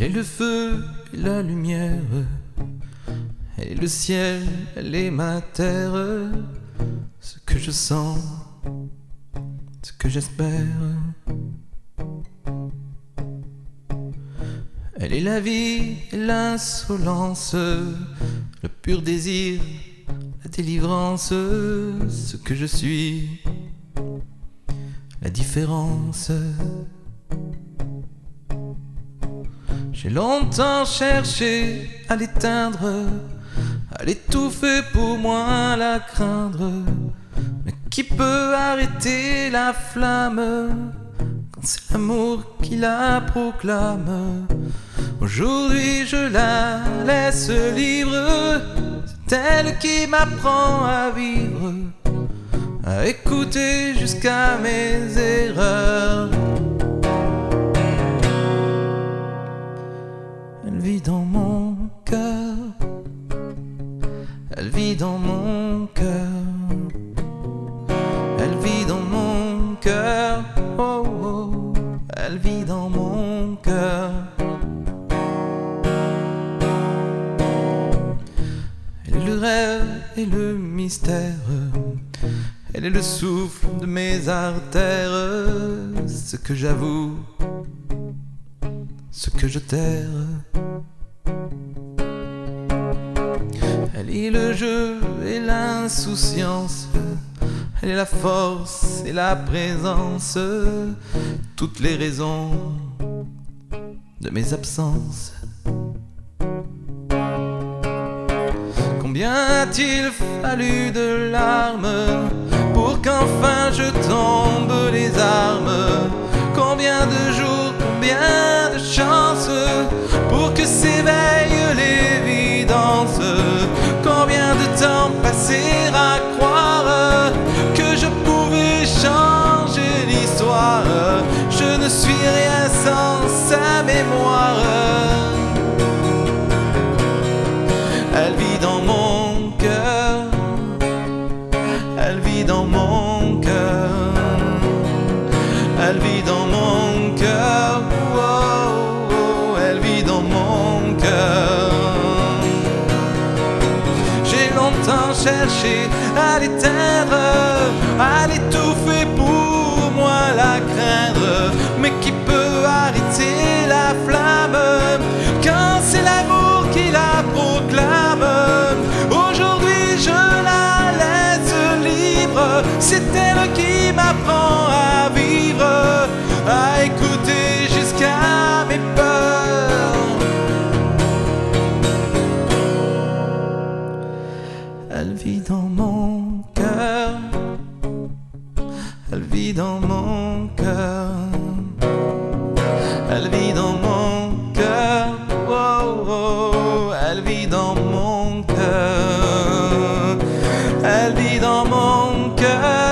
Elle est le feu et la lumière. Elle est le ciel, elle est ma terre. Ce que je sens, ce que j'espère. Elle est la vie et l'insolence, le pur désir, la délivrance, ce que je suis, la différence. J'ai longtemps cherché à l'éteindre, à l'étouffer pour moins la craindre. Mais qui peut arrêter la flamme quand c'est l'amour qui la proclame? Aujourd'hui je la laisse libre, c'est elle qui m'apprend à vivre, à écouter jusqu'à mes erreurs. Elle vit dans mon cœur, elle vit dans mon cœur, elle vit dans mon cœur, oh, oh, elle vit dans mon cœur. Elle est le rêve et le mystère. Elle est le souffle de mes artères. Ce que j'avoue, ce que je terre. Elle est le jeu et l'insouciance. Elle est la force et la présence. Toutes les raisons de mes absences. Combien a-t-il fallu de larmes pour qu'enfin je tombe les armes? S'éveille l'évidence. Combien de temps passer à croire que je pouvais changer l'histoire? Je ne suis rien sans sa mémoire. Elle vit dans mon cœur. Elle vit dans mon cherché à l'éteindre, à l'étouffer pour moi la craindre. Mais qui peut arrêter la flamme quand c'est l'amour qui la proclame? Aujourd'hui je la laisse libre, c'est elle qui m'apprend dans mon cœur.